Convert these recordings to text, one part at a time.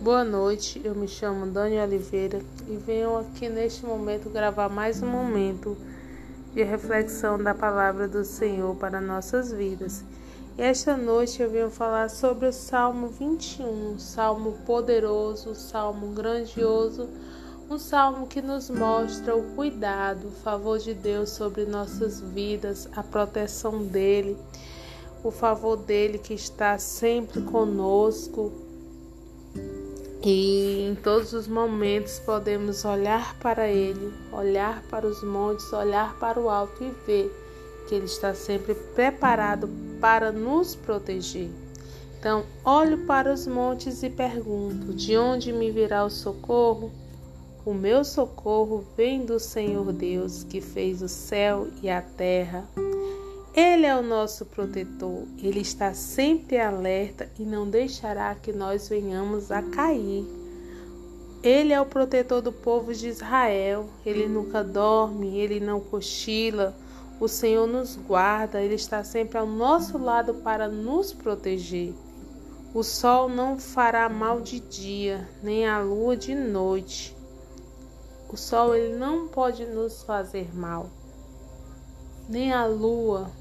Boa noite, eu me chamo Dani Oliveira e venho aqui neste momento gravar mais um momento de reflexão da palavra do Senhor para nossas vidas. E esta noite eu venho falar sobre o Salmo 21, salmo poderoso, salmo grandioso, um salmo que nos mostra o cuidado, o favor de Deus sobre nossas vidas, a proteção dele, o favor dele que está sempre conosco e em todos os momentos podemos olhar para Ele, olhar para os montes, olhar para o alto e ver que Ele está sempre preparado para nos proteger. Então, olho para os montes e pergunto: de onde me virá o socorro? O meu socorro vem do Senhor Deus, que fez o céu e a terra. Ele é o nosso protetor, ele está sempre alerta e não deixará que nós venhamos a cair. Ele é o protetor do povo de Israel, ele nunca dorme, ele não cochila. O Senhor nos guarda, ele está sempre ao nosso lado para nos proteger. O sol não fará mal de dia, nem a lua de noite. O sol ele não pode nos fazer mal, nem a lua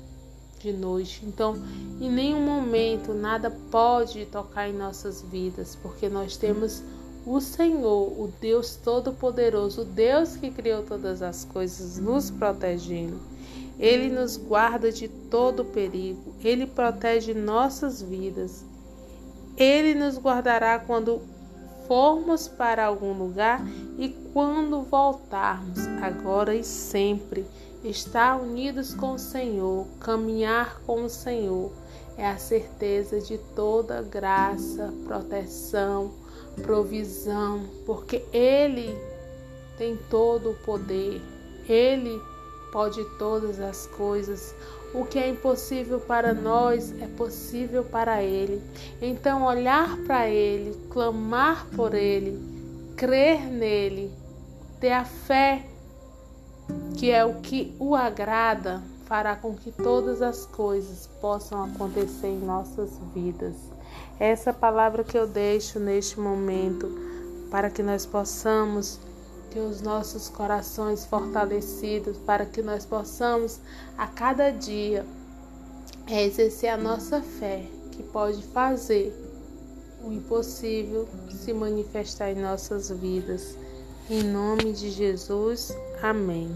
de noite. Então, em nenhum momento nada pode tocar em nossas vidas, porque nós temos o Senhor, o Deus Todo-Poderoso, o Deus que criou todas as coisas, nos protegendo. Ele nos guarda de todo perigo, ele protege nossas vidas. Ele nos guardará quando formos para algum lugar e quando voltarmos, agora e sempre. Estar unidos com o Senhor, caminhar com o Senhor, é a certeza de toda graça, proteção, provisão, porque Ele tem todo o poder, Ele pode todas as coisas. O que é impossível para nós é possível para Ele. Então, olhar para Ele, clamar por Ele, crer nele, ter a fé que é o que o agrada, fará com que todas as coisas possam acontecer em nossas vidas. Essa palavra que eu deixo neste momento para que nós possamos ter os nossos corações fortalecidos, para que nós possamos a cada dia exercer a nossa fé, que pode fazer o impossível se manifestar em nossas vidas. Em nome de Jesus, amém.